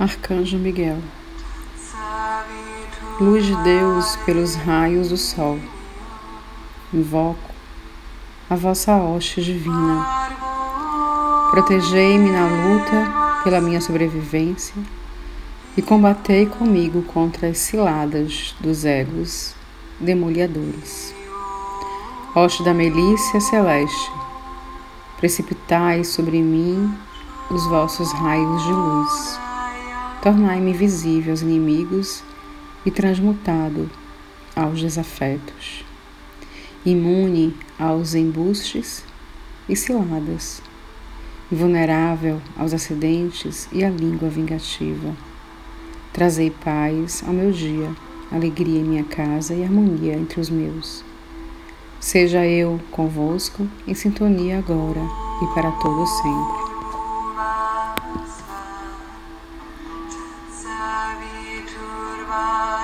Arcanjo Miguel, luz de Deus pelos raios do sol, invoco a vossa hoste divina. Protegei-me na luta pela minha sobrevivência e combatei comigo contra as ciladas dos egos demolhadores. Hoste da milícia celeste, precipitai sobre mim os vossos raios de luz tornai-me visível aos inimigos e transmutado aos desafetos, imune aos embustes e ciladas, vulnerável aos acidentes e à língua vingativa. Trazei paz ao meu dia, alegria em minha casa e harmonia entre os meus. Seja eu convosco em sintonia agora e para todo sempre. Bye.